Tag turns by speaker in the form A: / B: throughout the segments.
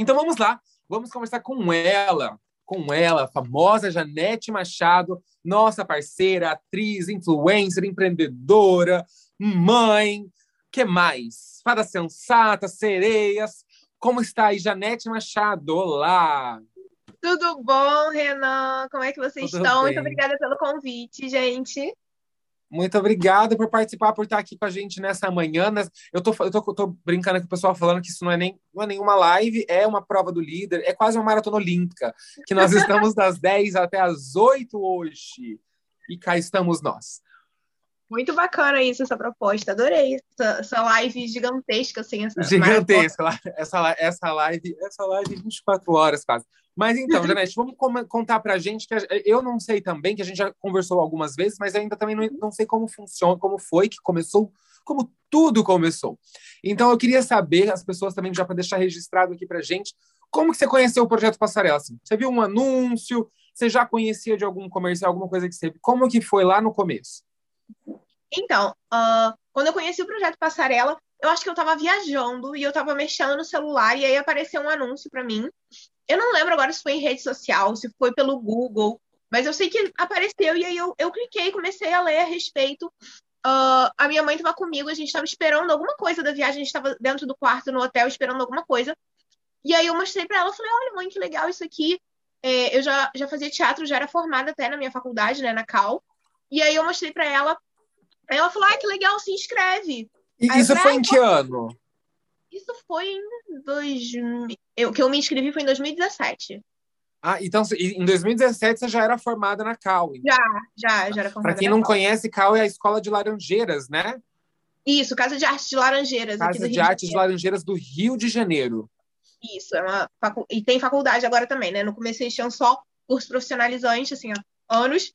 A: Então vamos lá, vamos conversar com ela, com ela, a famosa Janete Machado, nossa parceira, atriz, influencer, empreendedora, mãe, que mais? Fada sensata, sereias. Como está aí, Janete Machado? Olá!
B: Tudo bom, Renan? Como é que vocês Tudo estão? Bem. Muito obrigada pelo convite, gente.
A: Muito obrigado por participar, por estar aqui com a gente nessa manhã. Eu tô, eu tô, tô brincando com o pessoal falando que isso não é, nem, não é nenhuma live, é uma prova do líder, é quase uma maratona olímpica, que nós estamos das 10 até as 8 hoje. E cá estamos nós.
B: Muito bacana isso, essa proposta. Adorei essa, essa live gigantesca, assim. Essa
A: gigantesca. Essa, essa live, essa live 24 horas quase. Mas então, Janete, vamos contar pra gente que eu não sei também, que a gente já conversou algumas vezes, mas ainda também não, não sei como funciona, como foi que começou, como tudo começou. Então eu queria saber, as pessoas também já para deixar registrado aqui pra gente, como que você conheceu o projeto Passarela? Assim, você viu um anúncio? Você já conhecia de algum comercial, alguma coisa que você... Como que foi lá no começo?
B: Então, uh, quando eu conheci o projeto Passarela, eu acho que eu estava viajando e eu estava mexendo no celular e aí apareceu um anúncio para mim. Eu não lembro agora se foi em rede social, se foi pelo Google, mas eu sei que apareceu e aí eu, eu cliquei comecei a ler a respeito. Uh, a minha mãe estava comigo, a gente estava esperando alguma coisa da viagem, a gente estava dentro do quarto no hotel esperando alguma coisa. E aí eu mostrei para ela, falei, olha mãe, que legal isso aqui. É, eu já, já fazia teatro, já era formada até na minha faculdade, né, na Cal. E aí eu mostrei para ela Aí ela falou: ah, que legal, se inscreve.
A: E Aí isso foi em que ano?
B: Isso foi em 2000. Eu, que eu me inscrevi foi em 2017.
A: Ah, então em 2017 você já era formada na Cal.
B: Então. Já, já, já era formada.
A: Para quem não Cal. conhece, Cal é a escola de Laranjeiras, né?
B: Isso, Casa de Arte de Laranjeiras.
A: Casa de Arte de, de Laranjeiras do Rio de Janeiro.
B: Isso, é uma facu... e tem faculdade agora também, né? No começo eles tinham só curso profissionalizante, assim, ó, anos,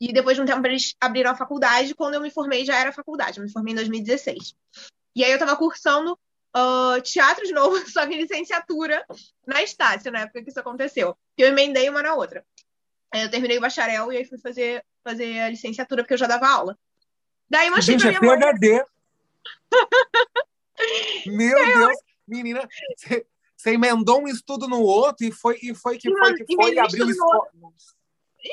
B: e depois de um tempo eles abriram a faculdade. Quando eu me formei, já era faculdade. Eu me formei em 2016. E aí eu estava cursando uh, teatro de novo, só que licenciatura na Estácio, na época que isso aconteceu. Eu emendei uma na outra. Aí eu terminei o bacharel e aí fui fazer, fazer a licenciatura, porque eu já dava aula. Daí eu achei
A: Gente, é PHD. Meu é, Deus, menina, você emendou um estudo no outro e foi, e foi que foi que foi e abriu escola.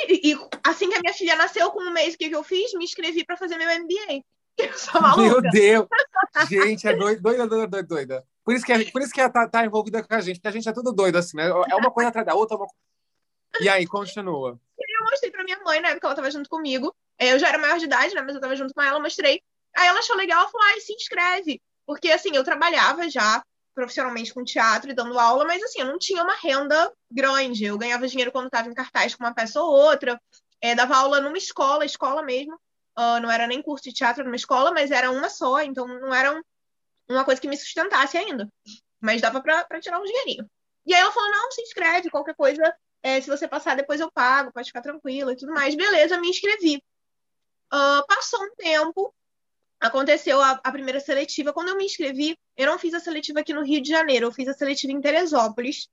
B: E, e, assim que a minha filha nasceu, com um mês, o que, que eu fiz? Me inscrevi para fazer meu MBA.
A: Eu sou maluca. Meu Deus! Gente, é doida, doida, doida, doida. Por isso que, é, por isso que ela tá, tá, envolvida com a gente, porque a gente é tudo doido, assim, né? É uma coisa atrás da outra. Uma... E aí, continua.
B: Eu mostrei pra minha mãe, né? Porque ela tava junto comigo. É, eu já era maior de idade, né? Mas eu tava junto com ela, mostrei. Aí ela achou legal, ela falou, ai, se inscreve. Porque, assim, eu trabalhava já profissionalmente com teatro e dando aula, mas assim, eu não tinha uma renda grande. Eu ganhava dinheiro quando estava em cartaz com uma peça ou outra, é, dava aula numa escola, escola mesmo. Uh, não era nem curso de teatro numa escola, mas era uma só, então não era um, uma coisa que me sustentasse ainda. Mas dava para tirar um dinheirinho. E aí ela falou: não, se inscreve, qualquer coisa, é, se você passar, depois eu pago, pode ficar tranquila e tudo mais. Beleza, me inscrevi. Uh, passou um tempo, aconteceu a, a, primeira seletiva. Quando eu me inscrevi, eu não fiz a seletiva aqui no Rio de Janeiro, eu fiz a seletiva em Teresópolis,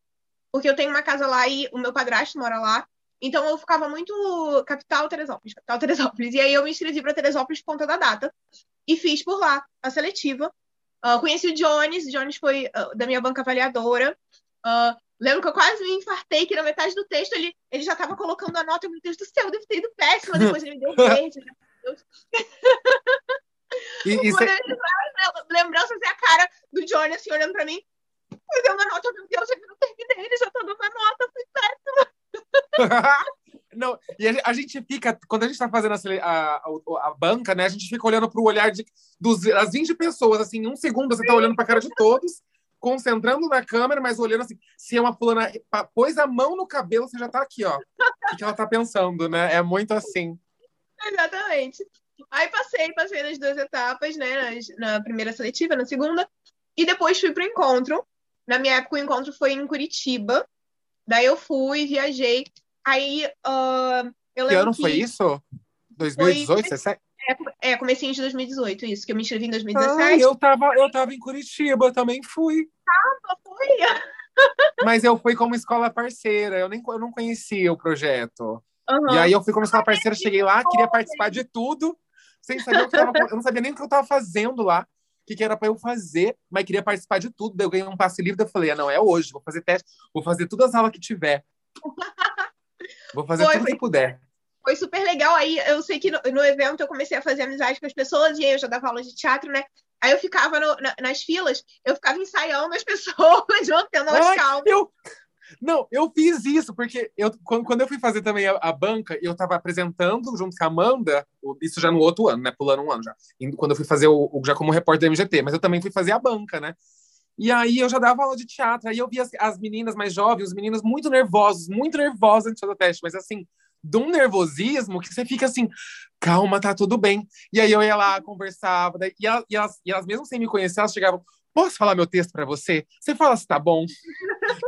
B: porque eu tenho uma casa lá e o meu padrasto mora lá. Então eu ficava muito capital Teresópolis, capital Teresópolis. E aí eu me inscrevi para Teresópolis por conta da data e fiz por lá a seletiva. Uh, conheci o Jones, o Jones foi uh, da minha banca avaliadora. Uh, lembro que eu quase me infartei que na metade do texto ele, ele já estava colocando a nota, meu Deus do céu, deve ter ido péssima, depois ele me deu verde. E, e cê... Lembranças é a cara do Johnny assim olhando pra mim. Eu dei uma nota, meu Deus, eu não terminei, ele já tá dando uma nota, foi péssima.
A: não, e a, gente fica, quando a gente tá fazendo a, a, a, banca, né, a gente fica olhando pro olhar de, dos, das 20 pessoas, assim, em um segundo você tá olhando pra cara de todos, concentrando na câmera, mas olhando assim, se é uma fulana pôs a mão no cabelo, você já tá aqui, ó. O que ela tá pensando, né? É muito assim.
B: Exatamente. Aí passei, passei nas duas etapas, né? Na primeira seletiva, na segunda. E depois fui pro encontro. Na minha época, o encontro foi em Curitiba. Daí eu fui, viajei. Aí uh, eu lembro. Que
A: ano que foi isso? 2018, foi...
B: É, é, comecinho de 2018, isso, que eu me inscrevi em 2017.
A: Ah, eu tava, eu tava em Curitiba, também fui.
B: Tava, fui.
A: Mas eu fui como escola parceira, eu nem eu não conhecia o projeto. Uhum. E aí eu fui como escola parceira, cheguei lá, queria participar de tudo sem saber o que tava, eu não sabia nem o que eu estava fazendo lá. Que, que era para eu fazer, mas queria participar de tudo. Daí eu ganhei um passe livre, daí eu falei, ah, não, é hoje, vou fazer teste, vou fazer todas as aulas que tiver. Vou fazer foi, tudo que puder.
B: Foi super legal. Aí eu sei que no, no, evento eu comecei a fazer amizade com as pessoas, e aí eu já dava aula de teatro, né? Aí eu ficava no, na, nas filas, eu ficava ensaiando as pessoas, mantendo as calmas.
A: Eu... Não, eu fiz isso, porque eu, quando, quando eu fui fazer também a, a banca, eu estava apresentando junto com a Amanda, isso já no outro ano, né? Pulando um ano já. Quando eu fui fazer o, o já como repórter da MGT, mas eu também fui fazer a banca, né? E aí eu já dava aula de teatro, aí eu via as, as meninas mais jovens, os meninos muito nervosos, muito nervosos antes do teste, mas assim, de um nervosismo que você fica assim, calma, tá tudo bem. E aí eu ia lá, conversava, daí, e, elas, e, elas, mesmo sem me conhecer, elas chegavam, posso falar meu texto para você? Você fala se tá bom?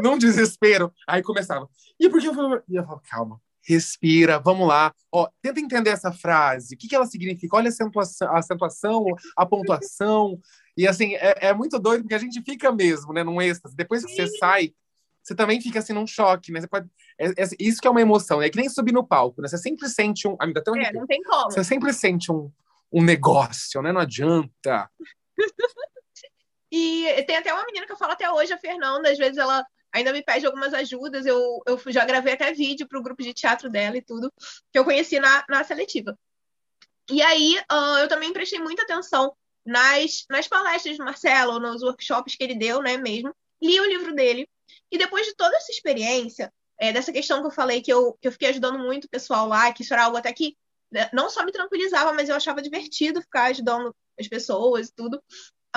A: Num desespero. Aí começava, e por que eu falava? E eu falava, calma, respira, vamos lá. Ó, tenta entender essa frase, o que, que ela significa? Olha a acentuação, a, acentuação, a pontuação. E assim, é, é, muito doido, porque a gente fica mesmo, né, num êxtase. Depois que você sai, você também fica assim num choque, né? Você pode... É, é, isso que é uma emoção, é que nem subir no palco, né? Você sempre sente um. Ainda tão
B: é, não tem como.
A: Você sempre sente um, um negócio, né? Não adianta.
B: e tem até uma menina que eu falo até hoje, a Fernanda, às vezes ela ainda me pede algumas ajudas. Eu, eu já gravei até vídeo para o grupo de teatro dela e tudo, que eu conheci na, na seletiva. E aí uh, eu também prestei muita atenção nas, nas palestras de Marcelo, nos workshops que ele deu, né, mesmo. Li o livro dele, e depois de toda essa experiência, é, dessa questão que eu falei, que eu, que eu fiquei ajudando muito o pessoal lá, que isso era algo até que né, não só me tranquilizava, mas eu achava divertido ficar ajudando as pessoas e tudo.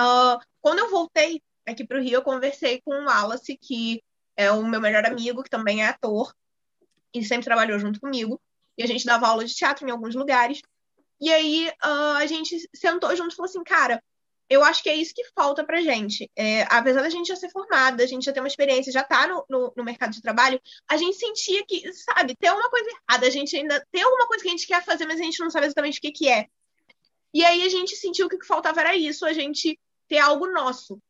B: Uh, quando eu voltei aqui para o Rio, eu conversei com o Wallace, que é o meu melhor amigo, que também é ator, e sempre trabalhou junto comigo. E a gente dava aula de teatro em alguns lugares. E aí uh, a gente sentou junto e falou assim, cara, eu acho que é isso que falta pra gente. É, apesar da gente já ser formada, a gente já ter uma experiência, já tá no, no, no, mercado de trabalho, a gente sentia que, sabe, tem alguma coisa errada, a gente ainda tem alguma coisa que a gente quer fazer, mas a gente não sabe exatamente o que, que é. E aí a gente sentiu que o que faltava era isso, a gente ter algo nosso.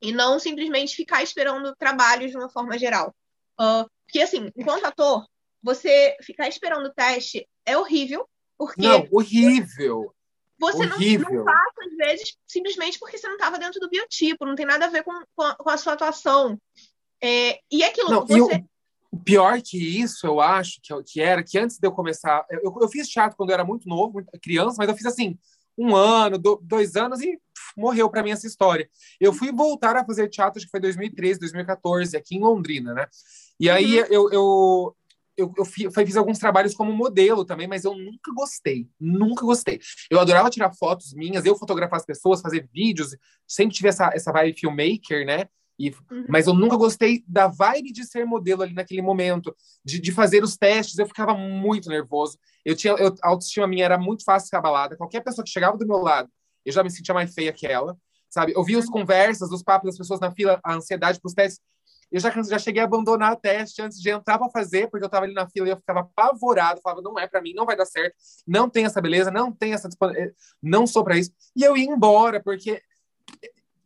B: E não simplesmente ficar esperando trabalhos de uma forma geral. Uh, porque, assim, enquanto ator, você ficar esperando o teste é horrível. Porque
A: não, horrível.
B: Você não, não, passa, às vezes, simplesmente porque você não estava dentro do biotipo, não tem nada a ver com, com, a, com a sua atuação. É, e aquilo. Não, você...
A: o pior que isso, eu acho, que, que era que antes de eu começar. Eu, eu fiz teatro quando eu era muito novo, criança, mas eu fiz assim, um ano, do, dois anos e morreu para mim essa história. Eu fui voltar a fazer teatro, acho que foi 2013, 2014, aqui em Londrina, né? E aí uhum. eu, eu, eu, eu fiz alguns trabalhos como modelo também, mas eu nunca gostei, nunca gostei. Eu adorava tirar fotos minhas, eu fotografar as pessoas, fazer vídeos, sempre tive essa, essa vibe filmmaker, né? E, uhum. Mas eu nunca gostei da vibe de ser modelo ali naquele momento, de, de fazer os testes, eu ficava muito nervoso. Eu tinha, eu, a autoestima minha era muito fácil abalada. Qualquer pessoa que chegava do meu lado, eu já me sentia mais feia que ela, sabe? Eu via as conversas, os papos das pessoas na fila, a ansiedade para os testes. Eu já, já cheguei a abandonar o teste antes de entrar para fazer, porque eu estava ali na fila e eu ficava apavorado, falava, não é para mim, não vai dar certo, não tem essa beleza, não tem essa eh, não sou para isso. E eu ia embora, porque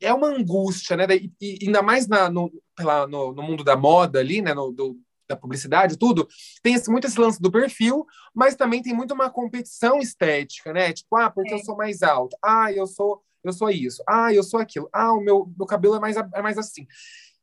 A: é uma angústia, né? E, e ainda mais na, no, pela, no, no, mundo da moda ali, né? No, do, da publicidade, tudo, tem esse, muito esse lance do perfil, mas também tem muito uma competição estética, né? Tipo, ah, porque é. eu sou mais alta, ah, eu sou eu sou isso, ah, eu sou aquilo, ah, o meu, meu cabelo é mais, é mais assim.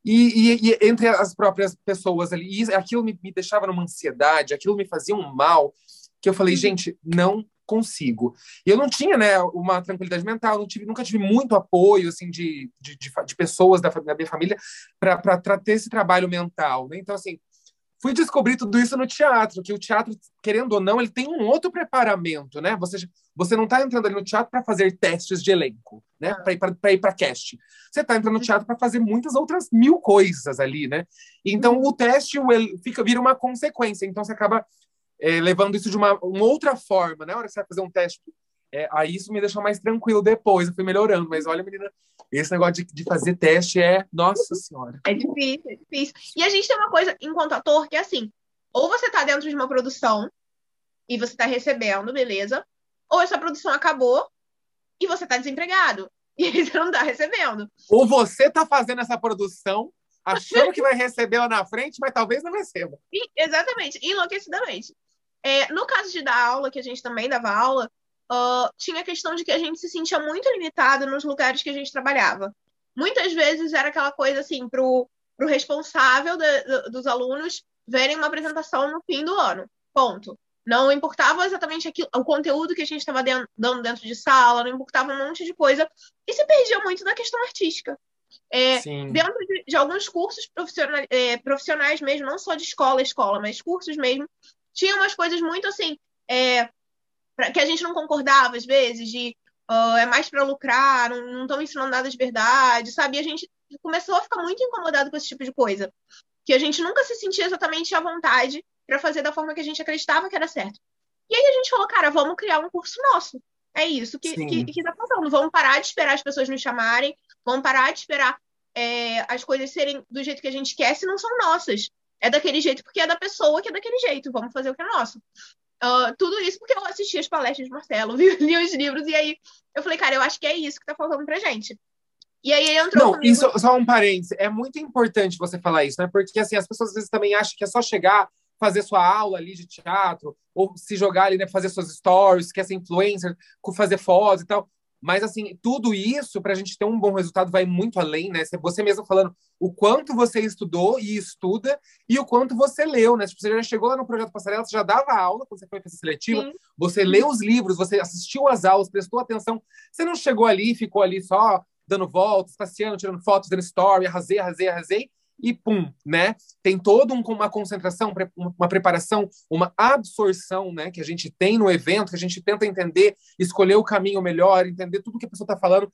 A: E, e, e, entre as próprias pessoas ali, e aquilo me, me, deixava numa ansiedade, aquilo me fazia um mal, que eu falei, uhum. gente, não consigo. E eu não tinha, né, uma tranquilidade mental, não tive, nunca tive muito apoio, assim, de, de, de, de pessoas da, da, minha família para ter esse trabalho mental, né? Então, assim, fui descobrir tudo isso no teatro, que o teatro, querendo ou não, ele tem um outro preparamento, né? Você, você não está entrando ali no teatro para fazer testes de elenco, né? Para ir para cast. Você está entrando no teatro para fazer muitas outras mil coisas ali, né? Então o teste o, fica vira uma consequência. Então você acaba é, levando isso de uma, uma, outra forma, né? Na hora que você vai fazer um teste, é, aí isso me deixou mais tranquilo depois. Eu fui melhorando, mas olha, menina, esse negócio de, de fazer teste é. Nossa Senhora.
B: É difícil, é difícil. E a gente tem uma coisa, enquanto ator, que é assim: ou você tá dentro de uma produção e você tá recebendo, beleza, ou essa produção acabou e você tá desempregado. E aí você não tá recebendo.
A: Ou você tá fazendo essa produção achando que vai receber lá na frente, mas talvez não receba.
B: E, exatamente, enlouquecidamente. É, no caso de dar aula, que a gente também dava aula, uh, tinha a questão de que a gente se sentia muito limitado nos lugares que a gente trabalhava. Muitas vezes era aquela coisa assim, para o responsável de, de, dos alunos verem uma apresentação no fim do ano. Ponto. Não importava exatamente aquilo, o conteúdo que a gente estava dando dentro de sala, não importava um monte de coisa. E se perdia muito da questão artística. É, dentro de, de, alguns cursos profissionais, é, profissionais mesmo, não só de escola, escola, mas cursos mesmo, tinha umas coisas muito assim, é, pra, que a gente não concordava às vezes, de uh, é mais para lucrar, não estão ensinando nada de verdade, sabe? E a gente começou a ficar muito incomodado com esse tipo de coisa. Que a gente nunca se sentia exatamente à vontade para fazer da forma que a gente acreditava que era certo. E aí a gente falou, cara, vamos criar um curso nosso. É isso que, que, que tá faltando. Vamos parar de esperar as pessoas nos chamarem, vamos parar de esperar é, as coisas serem do jeito que a gente quer se não são nossas. É daquele jeito porque é da pessoa que é daquele jeito. Vamos fazer o que é nosso. Uh, tudo isso porque eu assisti as palestras de Marcelo, vi, li os livros, e aí eu falei, cara, eu acho que é isso que tá faltando pra gente. E aí ele entrou
A: Não,
B: comigo.
A: isso, só um parêntese, é muito importante você falar isso, né? Porque assim, as pessoas às vezes também acham que é só chegar, fazer sua aula ali de teatro, ou se jogar ali, né, fazer suas stories, quer ser influencer, fazer fotos e tal. Mas, assim, tudo isso, para a gente ter um bom resultado, vai muito além, né? Você mesmo falando o quanto você estudou e estuda e o quanto você leu, né? Tipo, você já chegou lá no Projeto Passarela, você já dava aula quando você foi fazer seletiva, Sim. você leu os livros, você assistiu às aulas, prestou atenção. Você não chegou ali, ficou ali só dando voltas, passeando, tirando fotos, dando story, arrasei, arrasei, arrasei e pum, né? Tem toda um, uma concentração, uma preparação, uma absorção, né? Que a gente tem no evento, que a gente tenta entender, escolher o caminho melhor, entender tudo que a pessoa está falando,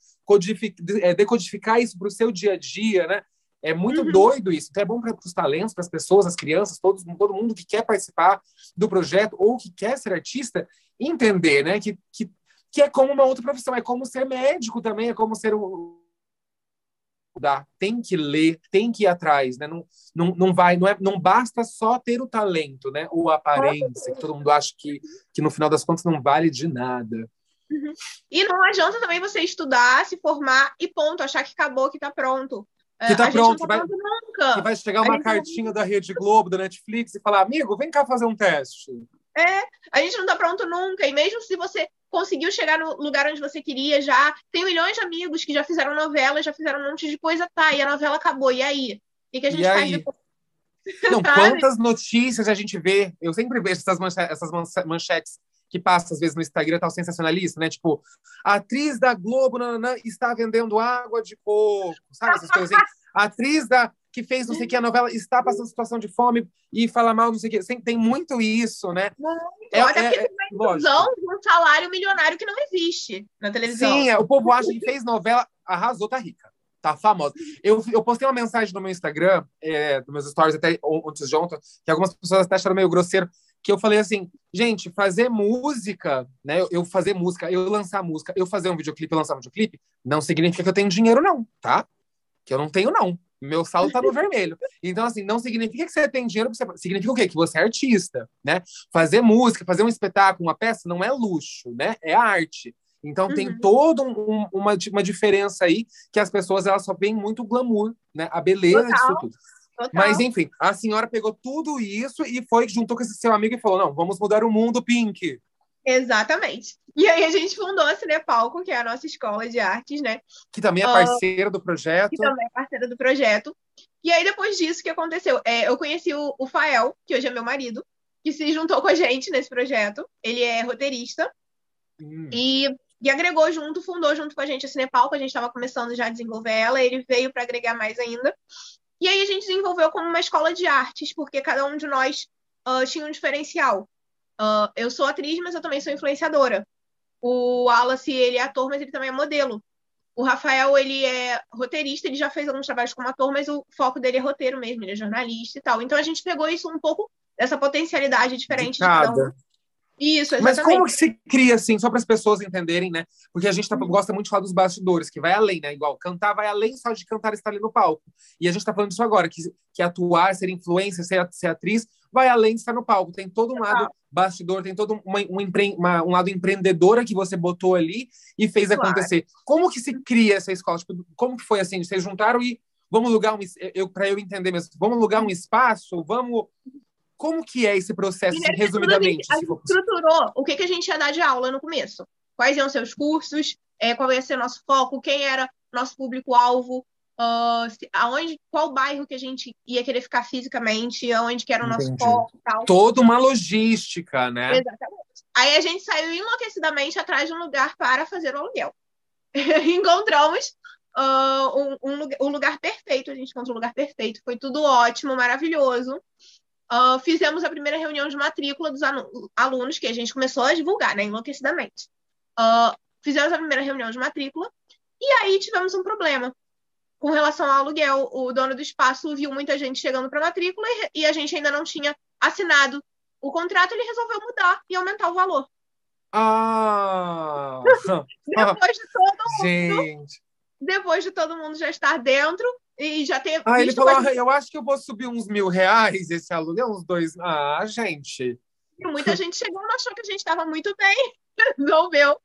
A: é, decodificar isso para o seu dia a dia, né? É muito uhum. doido isso. Então é bom para os talentos, para as pessoas, as crianças, todos, todo mundo que quer participar do projeto ou que quer ser artista, entender, né? Que, que, que é como uma outra profissão, é como ser médico também, é como ser um estudar, tem que ler, tem que ir atrás, né? Não, não, não vai, não, é, não basta só ter o talento, né? Ou a aparência, que todo mundo acha que, que no final das contas não vale de nada.
B: Uhum. E não adianta também você estudar, se formar e ponto, achar que acabou, que tá pronto.
A: Que tá, pronto, tá vai, nunca. Vai chegar uma cartinha da Rede Globo, da Netflix e falar, amigo, vem cá fazer um teste.
B: É, a gente não tá pronto nunca. E mesmo se você conseguiu chegar no lugar onde você queria já. Tem milhões de amigos que já fizeram novela, já fizeram um monte de coisa, tá, e a novela acabou, e aí? O que, a gente faz depois?
A: Não, quantas notícias a gente vê? Eu sempre vejo essas, manchetes, essas manchetes que passam às vezes no Instagram, tal sensacionalista, né? Tipo, a atriz da Globo nananã, está vendendo água de coco, sabe essas coisas assim? A atriz da que fez não sei o que a novela está passando situação de fome e fala mal, não sei o que. Tem muito isso, né?
B: Muito. É, Até é, porque tem uma ilusão de um salário milionário que não existe na televisão.
A: Sim, é, o povo acha que fez novela, arrasou, tá rica. Tá famosa. Eu, eu postei uma mensagem no meu Instagram, é, nos meus stories até antes de ontem, que algumas pessoas até acharam meio grosseiro, que eu falei assim, gente, fazer música, né? Eu, eu fazer música, eu lançar música, eu fazer um videoclipe, eu lançar um videoclipe, não significa que eu tenho dinheiro, não, tá? Que eu não tenho, não. Meu saldo tá no vermelho. Então, assim, não significa que você tem dinheiro, significa o quê? Que você é artista, né? Fazer música, fazer um espetáculo, uma peça, não é luxo, né? É arte. Então uhum. tem toda um, uma, uma diferença aí que as pessoas elas só veem muito glamour, né? A beleza Total. disso tudo. Total. Mas enfim, a senhora pegou tudo isso e foi juntou com esse seu amigo e falou: não, vamos mudar o mundo, Pink.
B: Exatamente. E aí a gente fundou a Cinepalco, que é a nossa escola de artes, né?
A: Que também é ah, parceira uh, do projeto.
B: Que também é parceira do projeto. E aí, depois disso, o que aconteceu? É, eu conheci o, o Fael, que hoje é meu marido, que se juntou com a gente nesse projeto. Ele é roteirista. Hum. E, e agregou junto, fundou junto com a gente a Cinepalco. A gente estava começando já a desenvolver ela. Ele veio para agregar mais ainda. E aí a gente desenvolveu como uma escola de artes, porque cada um de nós uh, tinha um diferencial. Uh, eu sou atriz, mas eu também sou influenciadora. O Wallace, ele é ator, mas ele também é modelo. O Rafael, ele é roteirista, ele já fez alguns trabalhos como ator, mas o foco dele é roteiro mesmo, ele é jornalista e tal. Então a gente pegou isso um pouco, dessa potencialidade diferente de, cada um. Isso, exatamente.
A: Mas como que se cria, assim, só para as pessoas entenderem, né? Porque a gente tá, gosta muito de falar dos bastidores, que vai além, né? Igual, cantar vai além só de cantar e estar ali no palco. E a gente está falando disso agora, que, que atuar, ser influencer, ser, ser atriz, vai além de estar no palco. Tem todo um lado bastidor, tem todo uma, um, empre, uma, um lado empreendedora que você botou ali e fez claro. acontecer. Como que se cria essa escola? Tipo, como que foi assim? Vocês juntaram e vamos alugar um eu para eu entender mesmo. Vamos alugar um espaço, vamos como que é esse processo, assim, resumidamente?
B: A gente, a gente estruturou o que, que a gente ia dar de aula no começo. quais iam ser os cursos, é, qual ia ser nosso foco, quem era nosso público-alvo, uh, aonde, qual bairro que a gente ia querer ficar fisicamente, aonde que era o nosso
A: Entendi.
B: foco tal.
A: Toda uma logística, né?
B: Exatamente. Aí a gente saiu enlouquecidamente atrás de um lugar para fazer o aluguel. Encontramos uh, um, um, lugar, um, lugar perfeito, a gente encontrou um lugar perfeito, foi tudo ótimo, maravilhoso. Uh, fizemos a primeira reunião de matrícula dos alunos, que a gente começou a divulgar, né, enlouquecidamente. Uh, fizemos a primeira reunião de matrícula, e aí tivemos um problema. Com relação ao aluguel, o dono do espaço viu muita gente chegando para matrícula e, e a gente ainda não tinha assinado o contrato, ele resolveu mudar e aumentar o valor.
A: Ah!
B: depois de todo mundo.
A: Gente.
B: Depois de todo mundo já estar dentro e já ter.
A: Ah, ele falou: ah, eu acho que eu vou subir uns mil reais esse aluguel, uns dois. Ah, gente.
B: E muita gente chegou e achou que a gente estava muito bem. Resolveu.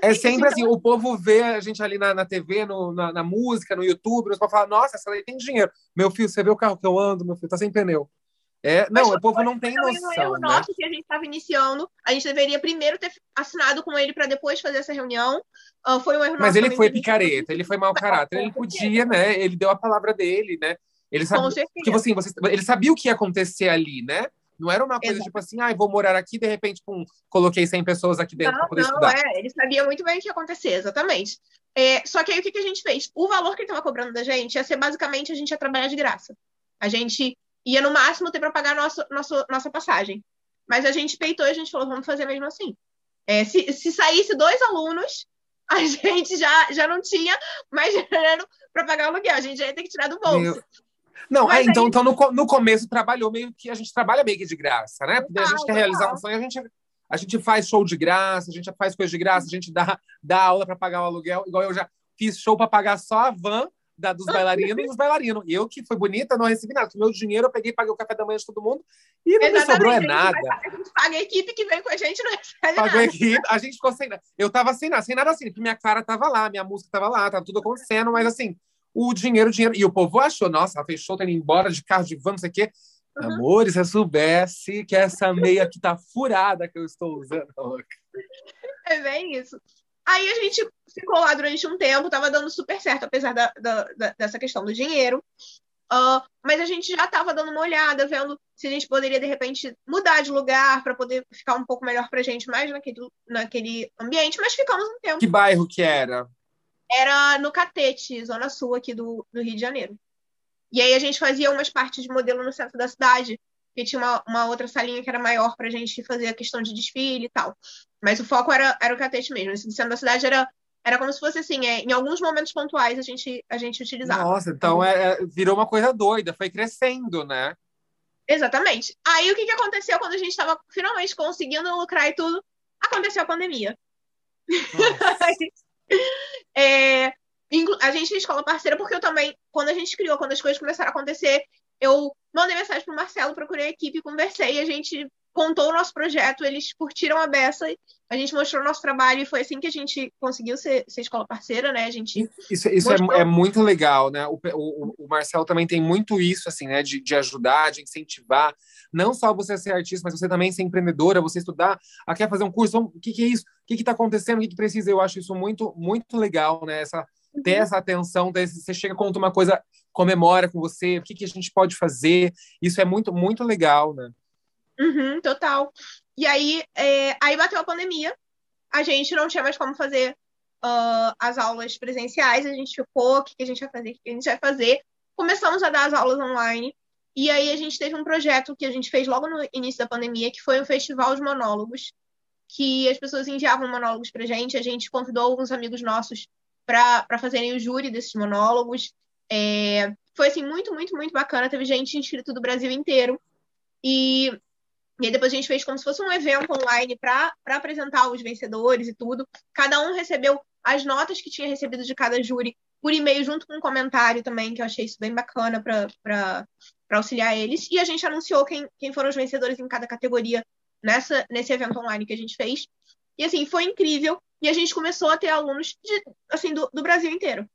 A: É assim, sempre assim, então... o povo vê a gente ali na, na TV, no, na, na, música, no YouTube, vão falar, nossa, essa daí tem dinheiro. Meu filho, você vê o carro que eu ando, meu filho, tá sem pneu. É, não, o povo não tem noção. Erro
B: né? nosso que a gente estava iniciando. A gente deveria primeiro ter assinado com ele para depois fazer essa reunião. Uh, foi um erro
A: Mas ele foi picareta, ele foi mau caráter. Ele podia, né? Ele deu a palavra dele, né? Ele sabia, tipo assim, você, ele sabia o que ia acontecer ali, né? Não era uma coisa Exato. tipo assim, ah, vou morar aqui, de repente, pum, coloquei 100 pessoas aqui dentro para poder
B: não,
A: estudar.
B: É, ele sabia muito bem o que ia acontecer, exatamente. É, só que aí o que, que a gente fez? O valor que ele estava cobrando da gente ia ser basicamente a gente ia trabalhar de graça. A gente ia no máximo ter para pagar nosso, nosso, nossa passagem. Mas a gente peitou e a gente falou, vamos fazer mesmo assim. É, se, se saísse dois alunos, a gente já, já não tinha mais dinheiro para pagar o aluguel. A gente já ia ter que tirar do bolso. Meu...
A: Não, é, então, aí... então no, no começo trabalhou meio que a gente trabalha meio que de graça, né? Porque a gente quer realizar um sonho, a gente, a gente faz show de graça, a gente faz coisa de graça, a gente dá, dá aula para pagar o aluguel, igual eu já fiz show para pagar só a van da, dos bailarinos e dos bailarinos. Eu, que foi bonita, não recebi nada. Meu dinheiro, eu peguei, paguei o café da manhã de todo mundo e não Exatamente, me sobrou é nada.
B: A gente paga a equipe que vem com a gente, não recebe
A: Pagou a equipe, a gente ficou sem nada. Eu tava sem nada, sem nada assim, porque minha cara tava lá, minha música tava lá, tava tudo acontecendo, mas assim, o dinheiro, o dinheiro. E o povo achou, nossa, ela fez show, tá indo embora de carro, de van, não sei o quê. Uhum. Amor, se eu soubesse que essa meia aqui tá furada que eu estou usando.
B: É bem isso. Aí a gente ficou lá durante um tempo, tava dando super certo, apesar da, da, da dessa questão do dinheiro. Uh, mas a gente já estava dando uma olhada, vendo se a gente poderia, de repente, mudar de lugar para poder ficar um pouco melhor para gente, mais naquele, naquele ambiente, mas ficamos um tempo.
A: Que bairro que era?
B: Era no Catete, zona sul aqui do, do Rio de Janeiro. E aí a gente fazia umas partes de modelo no centro da cidade, que tinha uma, uma outra salinha que era maior para a gente fazer a questão de desfile e tal. Mas o foco era, era o catete mesmo. Esse centro da cidade era, era como se fosse assim, é, em alguns momentos pontuais a gente, a gente utilizava.
A: Nossa, então é, é, virou uma coisa doida, foi crescendo, né?
B: Exatamente. Aí o que, que aconteceu quando a gente estava finalmente conseguindo lucrar e tudo? Aconteceu a pandemia. é, a gente fez escola parceira porque eu também, quando a gente criou, quando as coisas começaram a acontecer, eu mandei mensagem pro Marcelo, procurei a equipe, conversei, a gente contou o nosso projeto, eles curtiram a beça, a gente mostrou o nosso trabalho e foi assim que a gente conseguiu ser, ser escola parceira, né? A gente
A: isso, isso é, é, muito legal, né? O, o, o, Marcelo também tem muito isso, assim, né? De, de ajudar, de incentivar. Não só você ser artista, mas você também ser empreendedora, você estudar, ah, quer fazer um curso, o que, que é isso? O que está acontecendo? O que, que precisa? Eu acho isso muito, muito legal, né? Essa, ter uhum. essa atenção, você chega conta uma coisa, comemora com você, o que, que a gente pode fazer. Isso é muito, muito legal, né?
B: Uhum, total. E aí, é, aí bateu a pandemia, a gente não tinha mais como fazer uh, as aulas presenciais, a gente ficou, o que, que a gente vai fazer, o que, que a gente vai fazer. Começamos a dar as aulas online, e aí a gente teve um projeto que a gente fez logo no início da pandemia, que foi um festival de monólogos, que as pessoas enviavam monólogos pra gente, a gente convidou alguns amigos nossos para fazerem o júri desses monólogos. É, foi assim muito, muito, muito bacana. Teve gente inscrito do Brasil inteiro. E, e aí depois a gente fez como se fosse um evento online para apresentar os vencedores e tudo. Cada um recebeu as notas que tinha recebido de cada júri por e-mail, junto com um comentário também, que eu achei isso bem bacana para auxiliar eles. E a gente anunciou quem, quem foram os vencedores em cada categoria nessa, nesse evento online que a gente fez. E assim, foi incrível. E a gente começou a ter alunos de, assim, do, do Brasil inteiro.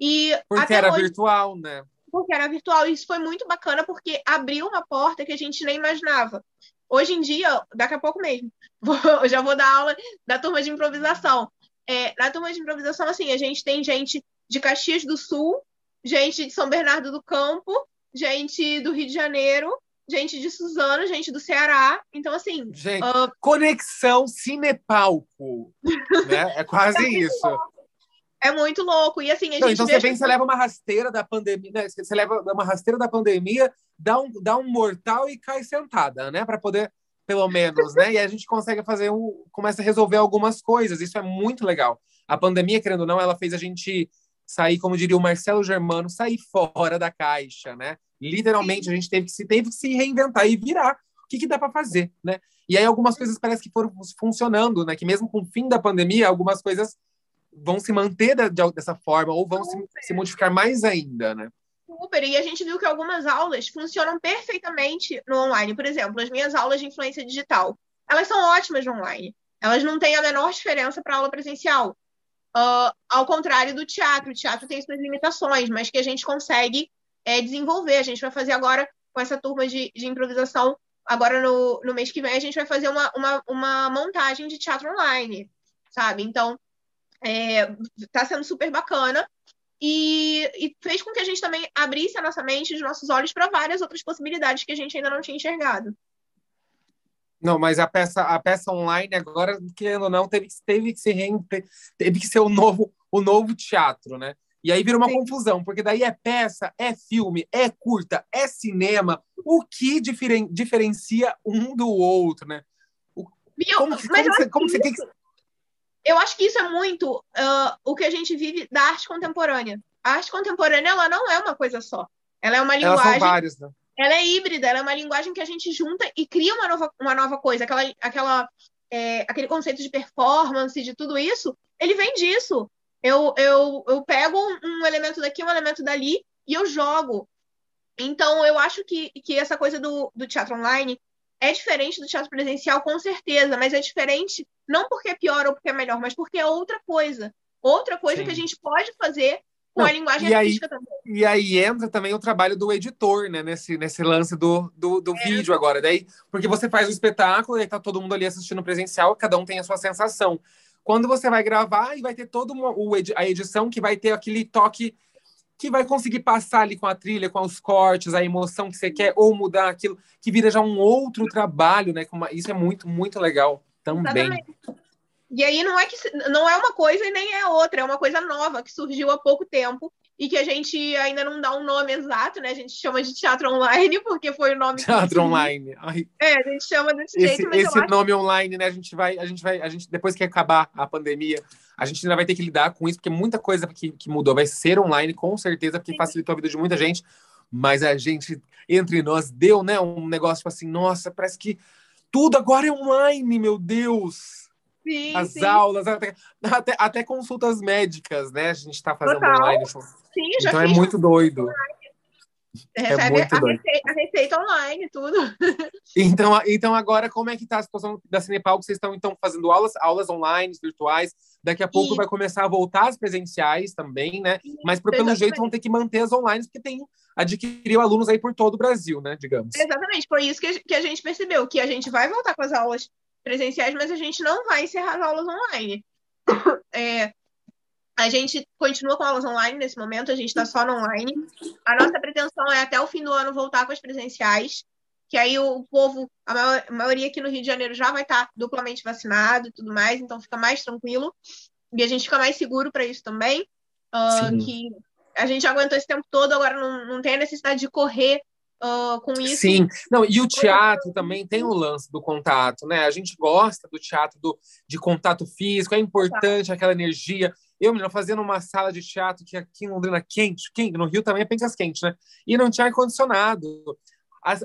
B: E
A: porque era hoje, virtual, né?
B: Porque era virtual. E isso foi muito bacana porque abriu uma porta que a gente nem imaginava. Hoje em dia, daqui a pouco mesmo, eu já vou dar aula da turma de improvisação. É, na turma de improvisação, assim, a gente tem gente de Caxias do Sul, gente de São Bernardo do Campo, gente do Rio de Janeiro, gente de Suzano, gente do Ceará. Então, assim.
A: Gente, uh... conexão cinepalco. né? É quase é isso.
B: Louco. É muito louco. E assim, a
A: Não,
B: gente.
A: Então, você vem, você leva uma rasteira da pandemia, né? Você leva uma rasteira da pandemia, dá um, dá um mortal e cai sentada, né? Para poder, pelo menos, né? E a gente consegue fazer um. começa a resolver algumas coisas. Isso é muito legal. A pandemia, querendo ou não, ela fez a gente sair, como diria o Marcelo Germano, sair fora da caixa, né? Literalmente, a gente teve que se, teve que se reinventar e virar. O que, que dá para fazer, né? E aí algumas coisas parece que foram funcionando, né? Que mesmo com o fim da pandemia, algumas coisas vão se manter da, dessa forma ou vão se, se, modificar mais ainda, né?
B: Super, e a gente viu que algumas aulas funcionam perfeitamente no online. Por exemplo, as minhas aulas de influência digital, elas são ótimas no online. Elas não têm a menor diferença para aula presencial. Uh, ao contrário do teatro, o teatro tem suas limitações, mas que a gente consegue é, desenvolver. A gente vai fazer agora com essa turma de, de improvisação, agora no, no mês que vem, a gente vai fazer uma, uma, uma montagem de teatro online, sabe? Então, está é, sendo super bacana. E, e, fez com que a gente também abrisse a nossa mente, os nossos olhos para várias outras possibilidades que a gente ainda não tinha enxergado.
A: Não, mas a peça, a peça online agora, querendo ou não, teve, teve que ser teve que ser o novo, o novo teatro, né? E aí vira uma Sim. confusão, porque daí é peça, é filme, é curta, é cinema. O que diferen, diferencia um do outro, né? O, como, que, como, você, como você tem que.
B: Eu acho que isso é muito uh, o que a gente vive da arte contemporânea. A arte contemporânea, ela não é uma coisa só. Ela é uma linguagem. Elas são várias, né? Ela é híbrida, ela é uma linguagem que a gente junta e cria uma nova, uma nova coisa. Aquela, aquela, é, aquele conceito de performance, de tudo isso, ele vem disso. Eu, eu, eu pego um elemento daqui, um elemento dali e eu jogo. Então, eu acho que, que essa coisa do, do teatro online é diferente do teatro presencial, com certeza, mas é diferente não porque é pior ou porque é melhor, mas porque é outra coisa. Outra coisa Sim. que a gente pode fazer com Não, a linguagem e artística
A: aí,
B: também.
A: E aí entra também o trabalho do editor, né? Nesse, nesse lance do, do, do é. vídeo agora. Daí, porque você faz o espetáculo, e tá todo mundo ali assistindo presencial, cada um tem a sua sensação. Quando você vai gravar, e vai ter toda a edição que vai ter aquele toque que vai conseguir passar ali com a trilha, com os cortes, a emoção que você quer, ou mudar aquilo, que vira já um outro trabalho, né? Isso é muito, muito legal também. Exatamente.
B: E aí não é que não é uma coisa e nem é outra, é uma coisa nova que surgiu há pouco tempo e que a gente ainda não dá um nome exato, né? A gente chama de teatro online porque foi o nome
A: teatro online. Ai.
B: É, a gente chama desse
A: esse,
B: jeito,
A: mas esse nome acho... online, né? A gente vai, a gente vai, a gente depois que acabar a pandemia, a gente ainda vai ter que lidar com isso porque muita coisa que, que mudou vai ser online com certeza porque Sim. facilitou a vida de muita gente. Mas a gente entre nós deu, né? Um negócio tipo assim, nossa, parece que tudo agora é online, meu Deus
B: Sim,
A: as
B: sim.
A: aulas, até, até, até, consultas médicas, né? A gente está fazendo
B: Total.
A: online.
B: Sim, já
A: então é muito doido.
B: Recebe é muito a, doido. Receita, a receita online, tudo.
A: Então, então, agora, como é que está a situação da Cinepal? Vocês estão, então, fazendo aulas, aulas online, virtuais. Daqui a pouco vai começar a voltar as presenciais também, né? Mas, por, pelo jeito, vão ter que manter as online, porque tem adquiriu alunos aí por todo o Brasil, né? Digamos.
B: Exatamente. Foi isso que, que a gente percebeu, que a gente vai voltar com as aulas presenciais, mas a gente não vai encerrar as aulas online. É, a gente continua com aulas online nesse momento, a gente está só no online. A nossa pretensão é até o fim do ano voltar com as presenciais, que aí o povo, a, maior, a maioria aqui no Rio de Janeiro já vai estar tá duplamente vacinado e tudo mais, então fica mais tranquilo. E a gente fica mais seguro para isso também. Uh, que a gente aguentou esse tempo todo, agora não, não tem a necessidade de correr uh, com isso.
A: Sim, não, e o teatro também tem o lance do contato, né? A gente gosta do teatro do, de contato físico, é importante aquela energia. Eu, menina, fazendo uma sala de teatro que aqui em Londrina quente, quente, no Rio também é pencas quente, né? E não tinha ar-condicionado.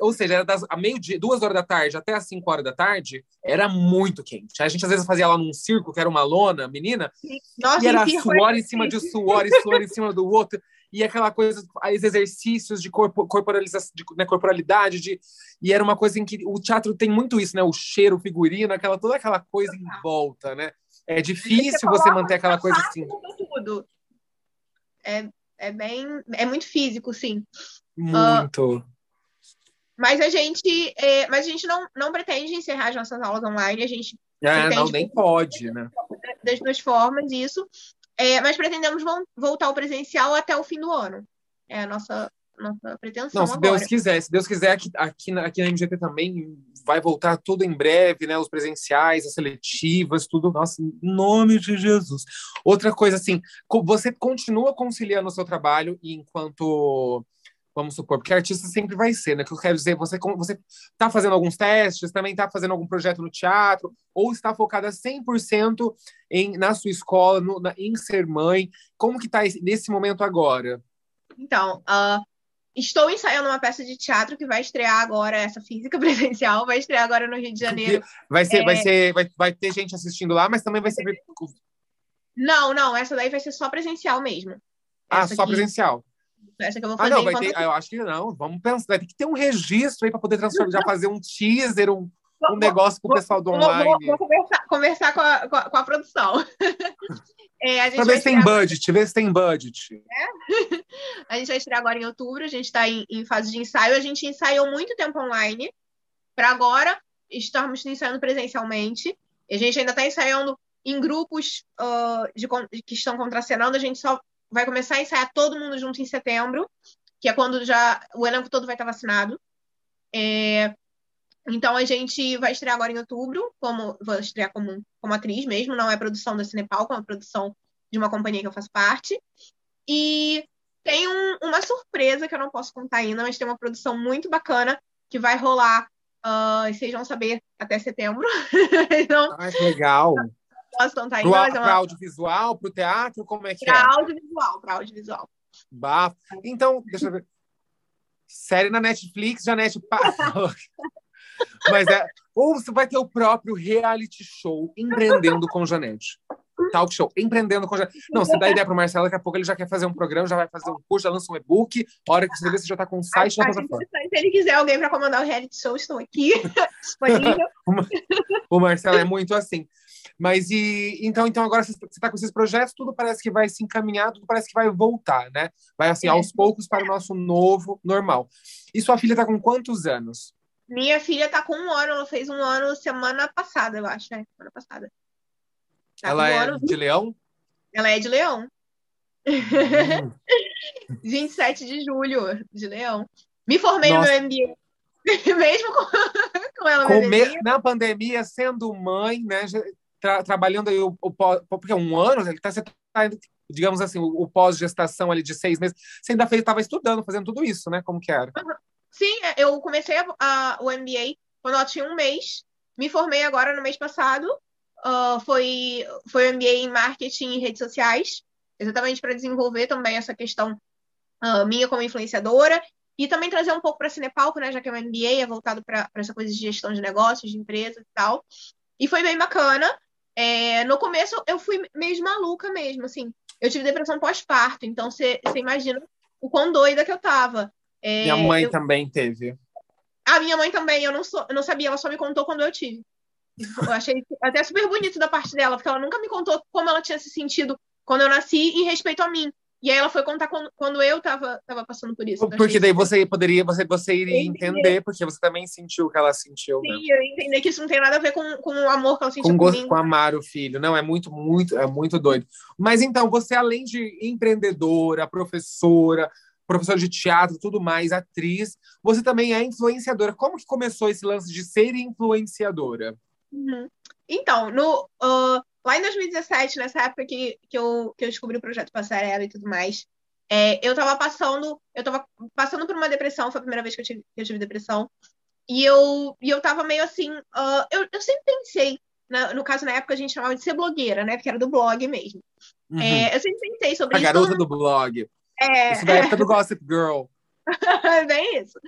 A: Ou seja, era das a meio-dia, duas horas da tarde até as cinco horas da tarde, era muito quente. A gente às vezes fazia lá num circo, que era uma lona, menina, Nossa, e era suor em cima de suor e suor em cima do outro e aquela coisa, os exercícios de, corpo, corporalização, de né, corporalidade, de, e era uma coisa em que o teatro tem muito isso, né? O cheiro, o figurino, aquela, toda aquela coisa em volta, né? É difícil você, você manter aquela coisa assim.
B: Tudo. É, é bem. É muito físico, sim.
A: Muito. Uh,
B: Mas a gente, é, mas a gente não, não pretende encerrar as nossas aulas online, a gente
A: é, não, nem pode, né?
B: Das duas formas, isso. É, mas pretendemos voltar ao presencial até o fim do ano. É a nossa, nossa pretensão.
A: Não, se
B: agora.
A: Deus quiser, se Deus quiser, aqui, aqui, na, aqui na MGT também vai voltar tudo em breve, né? Os presenciais, as seletivas, tudo. Nossa, em nome de Jesus. Outra coisa, assim, você continua conciliando o seu trabalho enquanto vamos supor, porque artista sempre vai ser, né? Que eu quero dizer, você você está fazendo alguns testes, também está fazendo algum projeto no teatro, ou está focada 100% em na sua escola, no, na, em ser mãe. Como que está nesse momento agora?
B: Então, uh, estou ensaiando uma peça de teatro que vai estrear agora, essa física presencial, vai estrear agora no Rio de Janeiro.
A: Vai ser, é... vai ser, vai, vai ter gente assistindo lá, mas também vai ser.
B: Não, não, essa daí vai ser só presencial mesmo.
A: Ah, essa só aqui... presencial.
B: Essa que eu vou fazer.
A: Ah, não, vai ter, eu acho que não. Vamos pensar, vai ter que ter um registro aí para poder transformar, já fazer um teaser, um, um negócio para o pessoal do online.
B: Vou, vou, vou conversar, conversar com, a, com, a, com a produção.
A: É, para ver se tem budget, ver se tem budget.
B: É? a gente vai estrear agora em outubro, a gente está em, em, fase de ensaio. A gente ensaiou muito tempo online, para agora estarmos ensaiando presencialmente. A gente ainda está ensaiando em grupos uh, de, que estão contracenando. A gente só vai começar a ensaiar todo mundo junto em setembro, que é quando já o elenco todo vai estar vacinado. É, então a gente vai estrear agora em outubro, como vou estrear como, como atriz mesmo, não é produção da Cinepal, é produção de uma companhia que eu faço parte. E tem um, uma surpresa que eu não posso contar ainda, mas tem uma produção muito bacana que vai rolar, uh, vocês vão saber até setembro.
A: então, ah, que legal!
B: Posso contar
A: ainda. Para é uma... audiovisual, para o teatro, como é que
B: pra
A: é?
B: Para audiovisual, para audiovisual.
A: Bafo. Então, deixa eu ver. Série na Netflix, Janete. Mas é. Ou você vai ter o próprio reality show Empreendendo com Janete. Talk show, empreendendo com. Não, você dá ideia para o Marcelo, daqui a pouco ele já quer fazer um programa, já vai fazer um curso, já lança um e-book. A hora que você vê, você já está com um site na plataforma.
B: Se ele quiser alguém para comandar o reality show, estou aqui disponível.
A: o Marcelo é muito assim. Mas e então, então agora você está com esses projetos, tudo parece que vai se encaminhar, tudo parece que vai voltar, né? Vai assim, é. aos poucos para o nosso novo normal. E sua filha está com quantos anos?
B: Minha filha está com um ano, ela fez um ano semana passada, eu acho, né? Semana passada.
A: Tá ela um é ano... de leão?
B: Ela é de leão. Hum. 27 de julho, de leão. Me formei Nossa. no meu MBA. Mesmo com, com ela
A: Comer, na pandemia, sendo mãe, né? Tra trabalhando aí o, o, porque um ano, ele tá, você tá, digamos assim, o, o pós-gestação ali de seis meses, você ainda estava estudando, fazendo tudo isso, né? Como que era?
B: Sim, é, eu comecei a, a, o MBA quando ela tinha um mês, me formei agora no mês passado, uh, foi, foi MBA em Marketing e Redes Sociais, exatamente para desenvolver também essa questão uh, minha como influenciadora e também trazer um pouco para Cinepalco, né, já que é um MBA, é voltado para essa coisa de gestão de negócios, de empresas e tal. E foi bem bacana. É, no começo eu fui meio maluca mesmo, assim. Eu tive depressão pós-parto, então você imagina o quão doida que eu tava.
A: É, minha mãe eu... também teve.
B: A minha mãe também, eu não, sou, eu não sabia, ela só me contou quando eu tive. Eu achei até super bonito da parte dela, porque ela nunca me contou como ela tinha se sentido quando eu nasci em respeito a mim. E aí ela foi contar quando, quando eu tava, tava passando por isso.
A: Porque daí você poderia, você, você iria entender, porque você também sentiu o que ela sentiu.
B: Sim, né? eu entender que isso não tem nada a ver com, com o amor que ela sentiu
A: com gosto, Com amar o filho. Não, é muito, muito, é muito doido. Mas então, você além de empreendedora, professora, professora de teatro, tudo mais, atriz, você também é influenciadora. Como que começou esse lance de ser influenciadora?
B: Uhum. Então, no, uh, lá em 2017, nessa época que, que, eu, que eu descobri o projeto Passarela e tudo mais, é, eu tava passando, eu tava passando por uma depressão, foi a primeira vez que eu tive, que eu tive depressão. E eu, e eu tava meio assim, uh, eu, eu sempre pensei, na, no caso, na época a gente chamava de ser blogueira, né? Porque era do blog mesmo. Uhum. É, eu sempre pensei sobre
A: a isso. A garota do blog.
B: É,
A: isso da época do Gossip Girl.
B: Bem isso.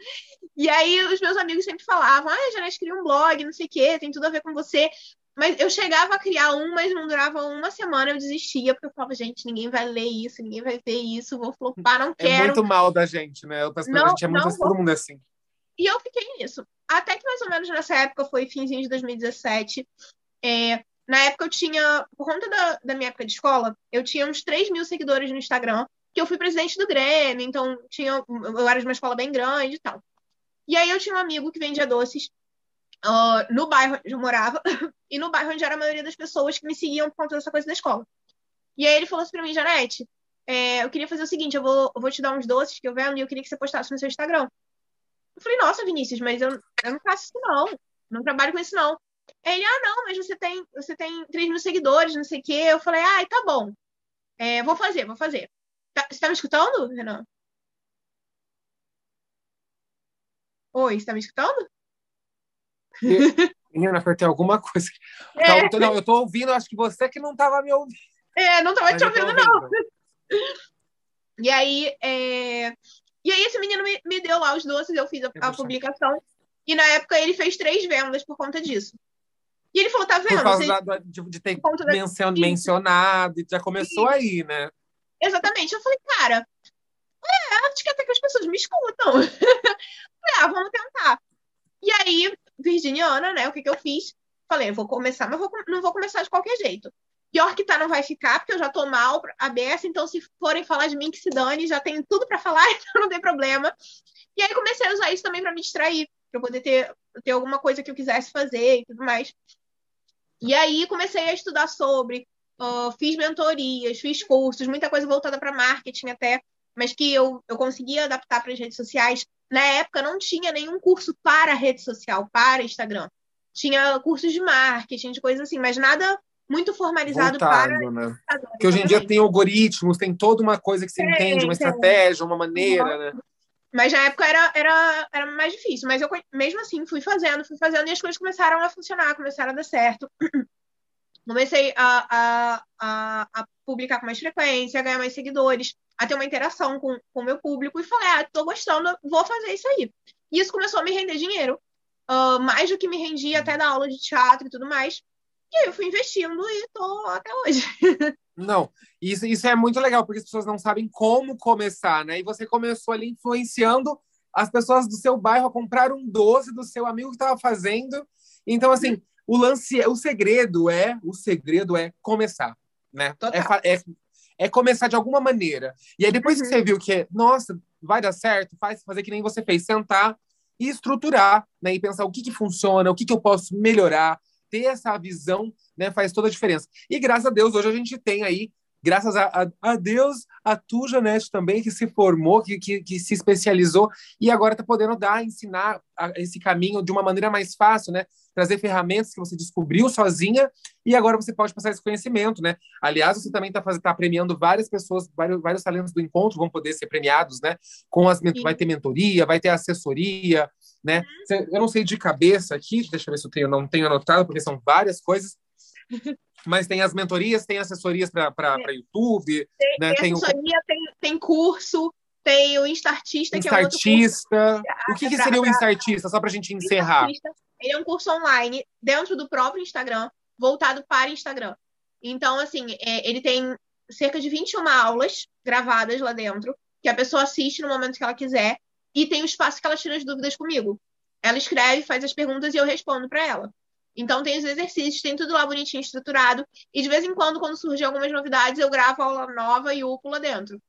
B: E aí os meus amigos sempre falavam, ah, Janete cria um blog, não sei o quê, tem tudo a ver com você. Mas eu chegava a criar um, mas não durava uma semana, eu desistia, porque eu falava, gente, ninguém vai ler isso, ninguém vai ver isso, vou flopar, não quero.
A: É muito mal da gente, né? Eu penso não, a gente é muito assim, todo mundo é assim.
B: E eu fiquei nisso. Até que mais ou menos nessa época, foi finzinho de 2017, é, na época eu tinha, por conta da, da minha época de escola, eu tinha uns 3 mil seguidores no Instagram, que eu fui presidente do Grêmio, então tinha, eu era de uma escola bem grande e tal. E aí eu tinha um amigo que vendia doces uh, no bairro onde eu morava e no bairro onde era a maioria das pessoas que me seguiam por conta dessa coisa da escola. E aí ele falou assim pra mim, Janete, é, eu queria fazer o seguinte, eu vou, eu vou te dar uns doces que eu vendo e eu queria que você postasse no seu Instagram. Eu falei, nossa, Vinícius, mas eu, eu não faço isso não, não trabalho com isso não. Ele, ah, não, mas você tem, você tem 3 mil seguidores, não sei o quê. Eu falei, ah, tá bom. É, vou fazer, vou fazer. Tá, você tá me escutando, Renan? Oi, você tá me escutando?
A: Menina, apertei alguma coisa. É. Tá, não, eu tô ouvindo, acho que você que não tava me ouvindo.
B: É, não tava te ouvindo, ouvindo, não. E aí, é... e aí esse menino me, me deu lá os doces, eu fiz a, a publicação. E na época ele fez três vendas por conta disso. E ele falou, tá vendo? Por
A: causa da, de, de, ter mencion, mencionado, já começou aí, né?
B: Exatamente. Eu falei, cara, é, acho que até que as pessoas me escutam. falei, ah, vamos tentar. E aí, virginiana, né, o que que eu fiz? Falei, eu vou começar, mas vou, não vou começar de qualquer jeito. Pior que tá, não vai ficar, porque eu já tô mal aberta, então se forem falar de mim, que se dane, já tenho tudo para falar, então não tem problema. E aí comecei a usar isso também para me distrair, para poder ter, ter alguma coisa que eu quisesse fazer e tudo mais. E aí comecei a estudar sobre, uh, fiz mentorias, fiz cursos, muita coisa voltada para marketing até, mas que eu, eu conseguia adaptar para as redes sociais. Na época não tinha nenhum curso para rede social, para Instagram. Tinha cursos de marketing, de coisas assim, mas nada muito formalizado Voltado,
A: para. Né? Porque hoje em dia tem algoritmos, tem toda uma coisa que você é, entende, uma estratégia, uma maneira, uhum. né?
B: Mas na época era, era, era mais difícil. Mas eu, mesmo assim, fui fazendo, fui fazendo e as coisas começaram a funcionar, começaram a dar certo. Comecei a, a, a, a publicar com mais frequência, a ganhar mais seguidores, a ter uma interação com o meu público e falei, ah, tô gostando, vou fazer isso aí. E isso começou a me render dinheiro, uh, mais do que me rendia até da aula de teatro e tudo mais. E aí eu fui investindo e tô até hoje.
A: Não, isso, isso é muito legal, porque as pessoas não sabem como começar, né? E você começou ali influenciando as pessoas do seu bairro a comprar um doce do seu amigo que estava fazendo. Então, assim, o lance, é, o segredo é, o segredo é começar, né? É, é, é, começar de alguma maneira. E aí depois uhum. que você viu que, nossa, vai dar certo, faz fazer que nem você fez, sentar e estruturar, né? E pensar o que que funciona, o que que eu posso melhorar, ter essa visão né, faz toda a diferença. E graças a Deus, hoje a gente tem aí, graças a, a, a Deus, a Tu, Janete, também, que se formou, que, que, que se especializou e agora está podendo dar, ensinar a, esse caminho de uma maneira mais fácil, né? Trazer ferramentas que você descobriu sozinha e agora você pode passar esse conhecimento, né? Aliás, você também está tá premiando várias pessoas, vários, vários talentos do encontro vão poder ser premiados, né? Com as, vai ter mentoria, vai ter assessoria, né? Uhum. Eu não sei de cabeça aqui, deixa eu ver se eu tenho, não tenho anotado, porque são várias coisas. Mas tem as mentorias, tem assessorias para YouTube,
B: tem,
A: né?
B: Tem, assessoria, o... tem, tem curso, tem o Instartista,
A: que é um Instartista. O que, que seria o Instartista, só para a gente encerrar?
B: Ele é um curso online dentro do próprio Instagram, voltado para Instagram. Então, assim, é, ele tem cerca de 21 aulas gravadas lá dentro, que a pessoa assiste no momento que ela quiser, e tem o espaço que ela tira as dúvidas comigo. Ela escreve, faz as perguntas e eu respondo para ela. Então tem os exercícios, tem tudo lá bonitinho, estruturado. E de vez em quando, quando surgem algumas novidades, eu gravo aula nova e upo lá dentro.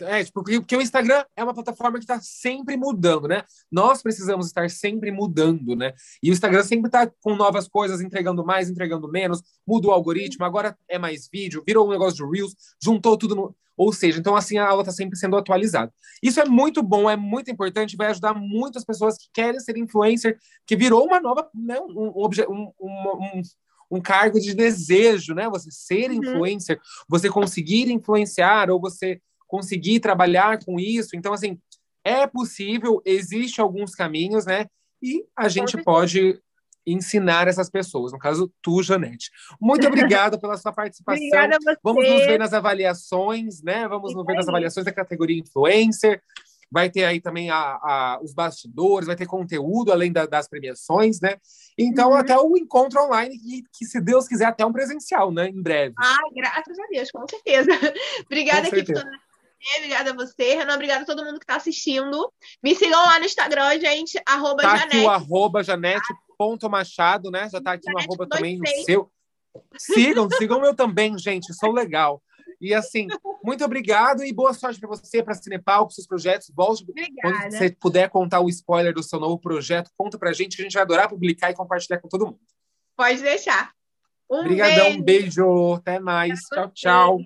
A: É, tipo, porque o Instagram é uma plataforma que está sempre mudando, né? Nós precisamos estar sempre mudando, né? E o Instagram sempre está com novas coisas, entregando mais, entregando menos, mudou o algoritmo, agora é mais vídeo, virou um negócio de Reels, juntou tudo no. Ou seja, então assim a aula está sempre sendo atualizada. Isso é muito bom, é muito importante, vai ajudar muitas pessoas que querem ser influencer, que virou uma nova, né, um, um, um, um cargo de desejo, né? Você ser uhum. influencer, você conseguir influenciar ou você conseguir trabalhar com isso. Então, assim, é possível, existe alguns caminhos, né? E a gente pode ensinar essas pessoas, no caso, tu, Janete. Muito obrigada pela sua participação.
B: Obrigada a você.
A: Vamos nos ver nas avaliações, né? Vamos nos ver nas avaliações da categoria influencer. Vai ter aí também a, a os bastidores, vai ter conteúdo além da, das premiações, né? Então, uhum. até o encontro online, que, que, se Deus quiser, até um presencial, né? Em breve.
B: Ai, graças a Deus, com certeza. Obrigada, com certeza. Aqui, Obrigada a você, Renan. Obrigada a todo mundo que está assistindo. Me sigam lá no Instagram, gente. Arroba
A: tá Janete. aqui o arroba Janete.machado, né? Já tá aqui Janete no arroba também no seu. Sigam, sigam eu também, gente. Sou legal. E assim, muito obrigado e boa sorte para você, para Cinepal, com seus projetos. Volte
B: Obrigada.
A: quando você puder contar o spoiler do seu novo projeto, conta pra gente que a gente vai adorar publicar e compartilhar com todo mundo.
B: Pode deixar. Um
A: Obrigadão,
B: beijo.
A: beijo, até mais. Tchau, tchau.